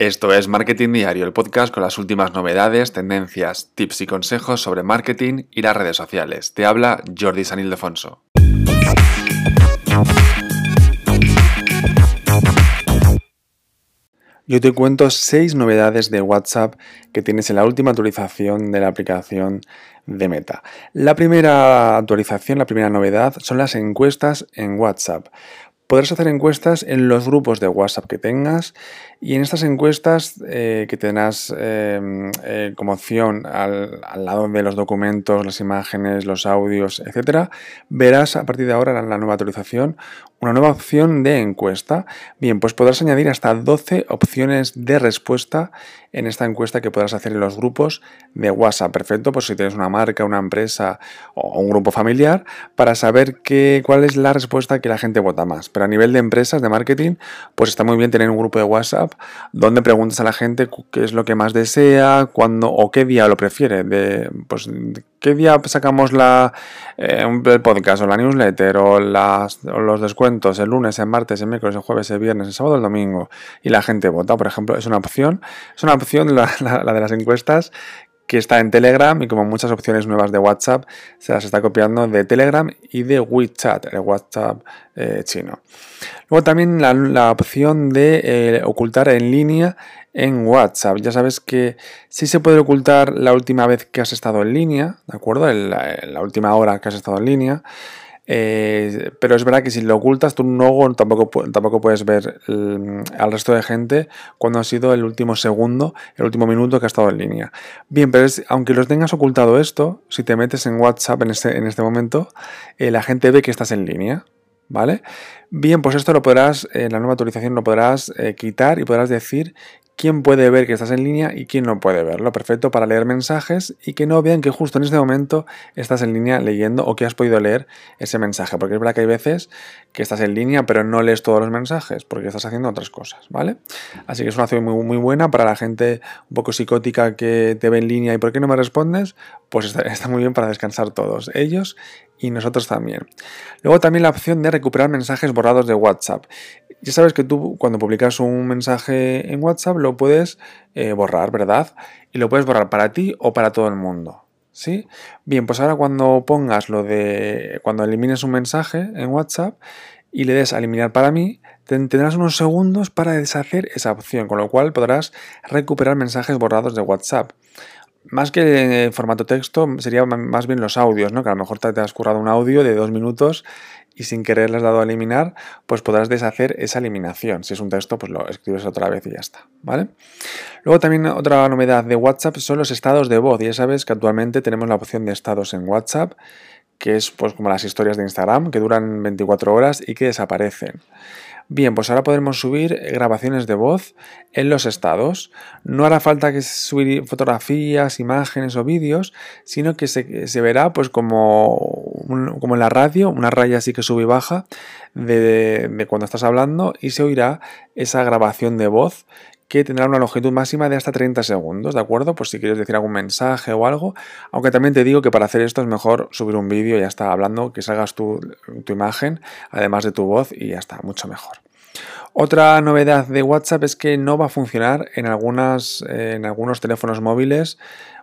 Esto es Marketing Diario, el podcast con las últimas novedades, tendencias, tips y consejos sobre marketing y las redes sociales. Te habla Jordi San Ildefonso. Yo te cuento seis novedades de WhatsApp que tienes en la última actualización de la aplicación de Meta. La primera actualización, la primera novedad son las encuestas en WhatsApp. Podrás hacer encuestas en los grupos de WhatsApp que tengas y en estas encuestas eh, que tendrás em, eh, como opción al, lado de los documentos, las imágenes, los audios, etcétera, verás a partir de ahora en la nueva actualización una nueva opción de encuesta. Bien, pues podrás añadir hasta 12 opciones de respuesta en esta encuesta que podrás hacer en los grupos de WhatsApp. Perfecto, pues si tienes una marca, una empresa o un grupo familiar, para saber qué, cuál es la respuesta que la gente vota más. Pero a nivel de empresas, de marketing, pues está muy bien tener un grupo de WhatsApp donde preguntas a la gente qué es lo que más desea, cuándo o qué día lo prefiere. De, pues, ¿Qué día sacamos la, eh, el podcast o la newsletter o, las, los descuentos? ¿El lunes, el martes, el miércoles, el jueves, el viernes, el sábado, el domingo? Y la gente vota, por ejemplo, es una opción. Es una opción la, la de las encuestas que está en Telegram y como muchas opciones nuevas de WhatsApp se las está copiando de Telegram y de WeChat, el WhatsApp eh, chino. Luego también la, opción de eh, ocultar en línea en WhatsApp. Ya sabes que sí se puede ocultar la última vez que has estado en línea, ¿de acuerdo? la última hora que has estado en línea. Eh, pero es verdad que si lo ocultas, tú no tampoco, tampoco puedes ver al resto de gente cuando ha sido el último segundo, el último minuto que ha estado en línea. Bien, pero aunque los tengas ocultado esto, si te metes en WhatsApp en este, en este momento, eh, la gente ve que estás en línea. ¿Vale? Bien, pues esto lo podrás, en la nueva actualización lo podrás eh, quitar y podrás decir quién puede ver que estás en línea y quién no puede verlo. Perfecto para leer mensajes y que no vean que justo en este momento estás en línea leyendo o que has podido leer ese mensaje. Porque es verdad que hay veces que estás en línea pero no lees todos los mensajes porque estás haciendo otras cosas, ¿vale? Así que es una opción muy, muy buena para la gente un poco psicótica que te ve en línea y ¿por qué no me respondes? Pues está, está muy bien para descansar todos, ellos y nosotros también. Luego también la opción de recuperar mensajes borrados de WhatsApp. Ya sabes que tú cuando publicas un mensaje en WhatsApp lo puedes eh, borrar, ¿verdad? Y lo puedes borrar para ti o para todo el mundo. ¿Sí? Bien, pues ahora cuando pongas lo de. cuando elimines un mensaje en WhatsApp y le des a eliminar para mí, tendrás unos segundos para deshacer esa opción, con lo cual podrás recuperar mensajes borrados de WhatsApp más que en formato texto, sería más bien los audios, ¿no? Que a lo mejor te, has currado un audio de dos minutos y sin querer has dado a eliminar, pues podrás deshacer esa eliminación. Si es un texto, pues lo escribes otra vez y ya está, ¿vale? Luego también otra novedad de WhatsApp son los estados de voz. Ya sabes que actualmente tenemos la opción de estados en WhatsApp, que es pues como las historias de Instagram, que duran 24 horas y que desaparecen. Bien, pues ahora podremos subir grabaciones de voz en los estados. No hará falta que subir fotografías, imágenes o vídeos, sino que se, verá pues como, como en la radio, una raya así que sube y baja de, de cuando estás hablando y se oirá esa grabación de voz que tendrá una longitud máxima de hasta 30 segundos, ¿de acuerdo? Pues si quieres decir algún mensaje o algo, aunque también te digo que para hacer esto es mejor subir un vídeo ya está hablando, que salgas tu, tu imagen, además de tu voz y ya está, mucho mejor. Otra novedad de WhatsApp es que no va a funcionar en, algunas, en algunos teléfonos móviles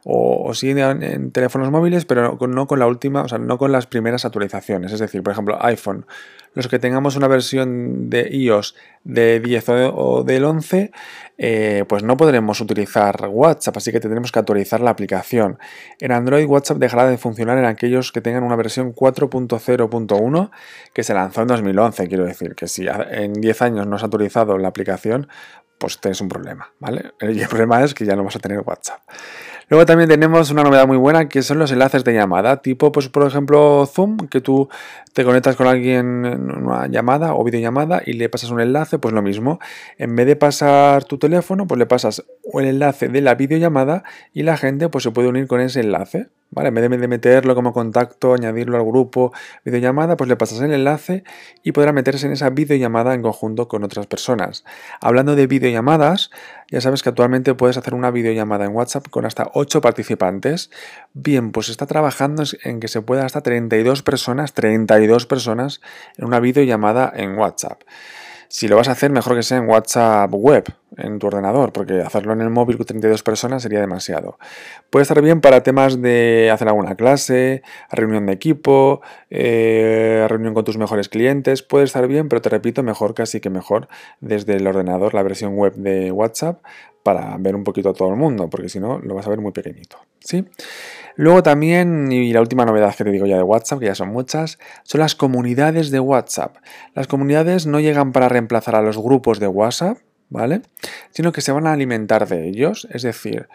o, sí en, teléfonos móviles, pero no con la última, o sea, no con las primeras actualizaciones. Es decir, por ejemplo, iPhone. Los que tengamos una versión de iOS de 10 o del 11, eh, pues no podremos utilizar WhatsApp, así que tendremos que actualizar la aplicación. En Android, WhatsApp dejará de funcionar en aquellos que tengan una versión 4.0.1 que se lanzó en 2011. Quiero decir que si en 10 años no se ha actualizado la aplicación, pues tienes un problema, ¿vale? El problema es que ya no vas a tener WhatsApp. Luego también tenemos una novedad muy buena que son los enlaces de llamada, tipo, pues por ejemplo, Zoom, que tú te conectas con alguien en una llamada o videollamada y le pasas un enlace, pues lo mismo. En vez de pasar tu teléfono, pues le pasas el enlace de la videollamada y la gente pues se puede unir con ese enlace. ¿Vale? En vez de meterlo como contacto, añadirlo al grupo, videollamada, pues le pasas el enlace y podrá meterse en esa videollamada en conjunto con otras personas. Hablando de videollamadas, ya sabes que actualmente puedes hacer una videollamada en WhatsApp con hasta 8 participantes. Bien, pues está trabajando en que se pueda hasta 32 personas, 32 personas en una videollamada en WhatsApp. Si lo vas a hacer, mejor que sea en WhatsApp web, en tu ordenador, porque hacerlo en el móvil con 32 personas sería demasiado. Puede estar bien para temas de hacer alguna clase, reunión de equipo, eh, reunión con tus mejores clientes. Puede estar bien, pero te repito, mejor casi que mejor desde el ordenador, la versión web de WhatsApp, para ver un poquito a todo el mundo, porque si no, lo vas a ver muy pequeñito. ¿sí? Luego también, y la última novedad que te digo ya de WhatsApp, que ya son muchas, son las comunidades de WhatsApp. Las comunidades no llegan para reemplazar a los grupos de WhatsApp, ¿vale? Sino que se van a alimentar de ellos. Es decir,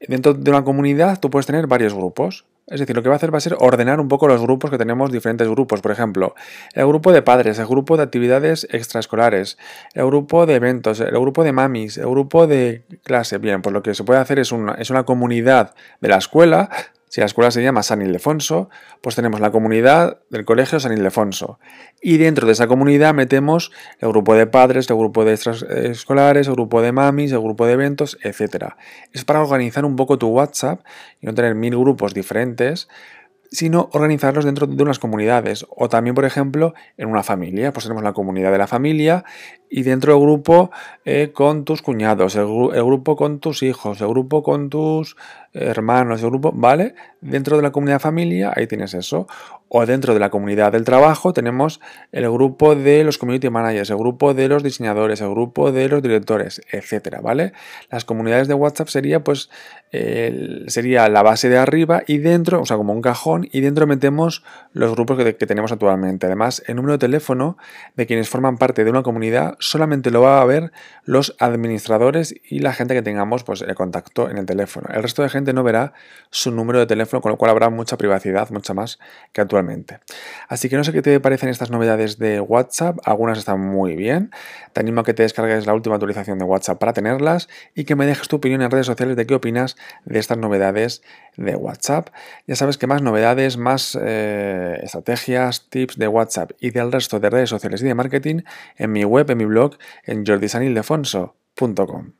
dentro de una comunidad tú puedes tener varios grupos. Es decir, lo que va a hacer va a ser ordenar un poco los grupos que tenemos, diferentes grupos. Por ejemplo, el grupo de padres, el grupo de actividades extraescolares, el grupo de eventos, el grupo de mamis, el grupo de clase. Bien, pues lo que se puede hacer es una, es una comunidad de la escuela si la escuela se llama San Ildefonso, pues tenemos la comunidad del colegio San Ildefonso. Y dentro de esa comunidad metemos el grupo de padres, el grupo de escolares, el grupo de mamis, el grupo de eventos, etc. Es para organizar un poco tu WhatsApp y no tener mil grupos diferentes, sino organizarlos dentro de unas comunidades. O también, por ejemplo, en una familia. Pues tenemos la comunidad de la familia y dentro del grupo eh, con tus cuñados, el, grupo con tus hijos, el grupo con tus hermanos, el grupo, ¿vale? Dentro de la comunidad familia, ahí tienes eso. O dentro de la comunidad del trabajo tenemos el grupo de los community managers, el grupo de los diseñadores, el grupo de los directores, etcétera, ¿vale? Las comunidades de WhatsApp sería pues sería la base de arriba y dentro, o sea, como un cajón, y dentro metemos los grupos que, que tenemos actualmente. Además, el número de teléfono de quienes forman parte de una comunidad solamente lo va a ver los administradores y la gente que tengamos pues, el contacto en el teléfono. El resto de gente no verá su número de teléfono, con lo cual habrá mucha privacidad, mucha más que actualmente. Así que no sé qué te parecen estas novedades de WhatsApp, algunas están muy bien. Te animo a que te descargues la última actualización de WhatsApp para tenerlas y que me dejes tu opinión en redes sociales de qué opinas de estas novedades de WhatsApp. Ya sabes que más novedades, más eh, estrategias, tips de WhatsApp y del resto de redes sociales y de marketing en mi web, en mi blog, en jordisanildefonso.com.